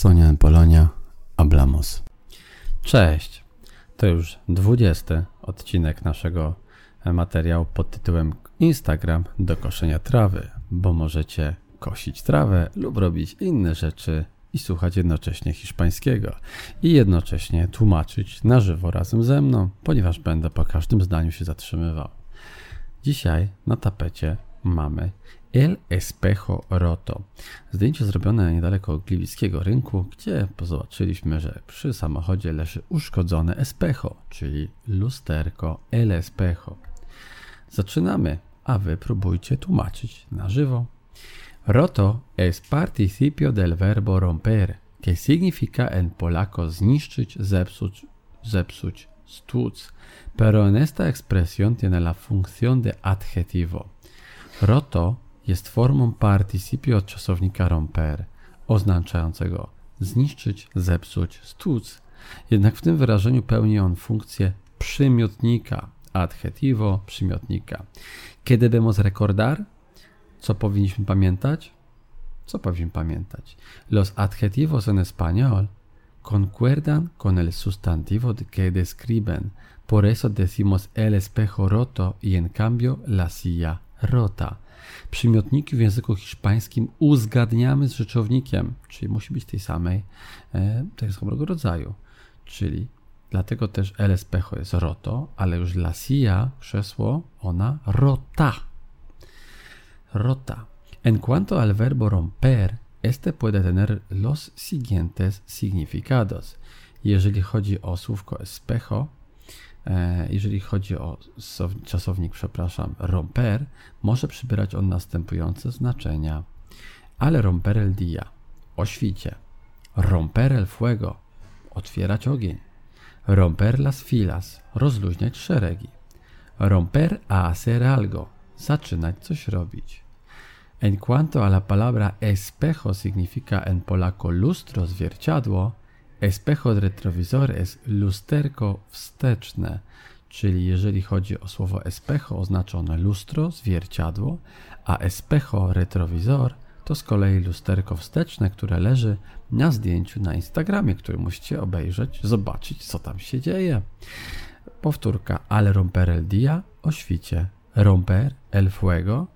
Sonia Polonia, Hablamos. Cześć! To już dwudziesty odcinek naszego materiału pod tytułem Instagram do koszenia trawy, bo możecie kosić trawę lub robić inne rzeczy i słuchać jednocześnie hiszpańskiego i jednocześnie tłumaczyć na żywo razem ze mną, ponieważ będę po każdym zdaniu się zatrzymywał. Dzisiaj na tapecie mamy El Espejo Roto. Zdjęcie zrobione niedaleko gliwickiego rynku, gdzie zobaczyliśmy, że przy samochodzie leży uszkodzone espejo, czyli lusterko El Espejo. Zaczynamy, a wy próbujcie tłumaczyć na żywo. Roto es participio del verbo romper, que significa en polaco zniszczyć, zepsuć, zepsuć, stłuc, pero en esta expresión tiene la función de adjetivo. Roto jest formą participio od czasownika romper, oznaczającego zniszczyć, zepsuć, stłuc. Jednak w tym wyrażeniu pełni on funkcję przymiotnika, adjetivo przymiotnika. Kiedy debemos recordar? Co powinniśmy pamiętać? Co powinniśmy pamiętać? Los adjetivos en español concuerdan con el sustantivo que describen. Por eso decimos el espejo roto y en cambio la silla rota. Przymiotniki w języku hiszpańskim uzgadniamy z rzeczownikiem, czyli musi być tej samej, e, tego samego rodzaju. Czyli dlatego też el espejo jest roto, ale już la silla, krzesło, ona rota. Rota. En cuanto al verbo romper, este puede tener los siguientes significados. Jeżeli chodzi o słówko espejo, jeżeli chodzi o czasownik, przepraszam, romper, może przybierać on następujące znaczenia. Ale romper el dia, o świcie. Romper el fuego, otwierać ogień. Romper las filas, rozluźniać szeregi. Romper a hacer algo, zaczynać coś robić. En cuanto a la palabra espejo significa en polaco lustro, zwierciadło, Espejo de retrovisor jest lusterko wsteczne, czyli jeżeli chodzi o słowo espejo, oznacza ono lustro, zwierciadło, a espejo retrovisor to z kolei lusterko wsteczne, które leży na zdjęciu na Instagramie, które musicie obejrzeć, zobaczyć, co tam się dzieje. Powtórka, ale romper el dia o świcie, romper el fuego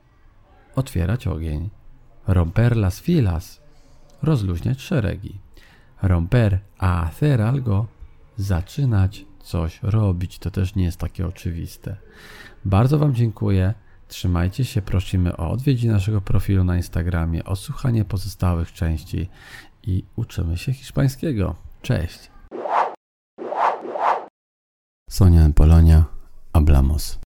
otwierać ogień, romper las filas rozluźniać szeregi romper, a hacer algo, zaczynać coś robić. To też nie jest takie oczywiste. Bardzo Wam dziękuję. Trzymajcie się, prosimy o odwiedzi naszego profilu na Instagramie, o słuchanie pozostałych części i uczymy się hiszpańskiego. Cześć! Sonia Polonia, hablamos.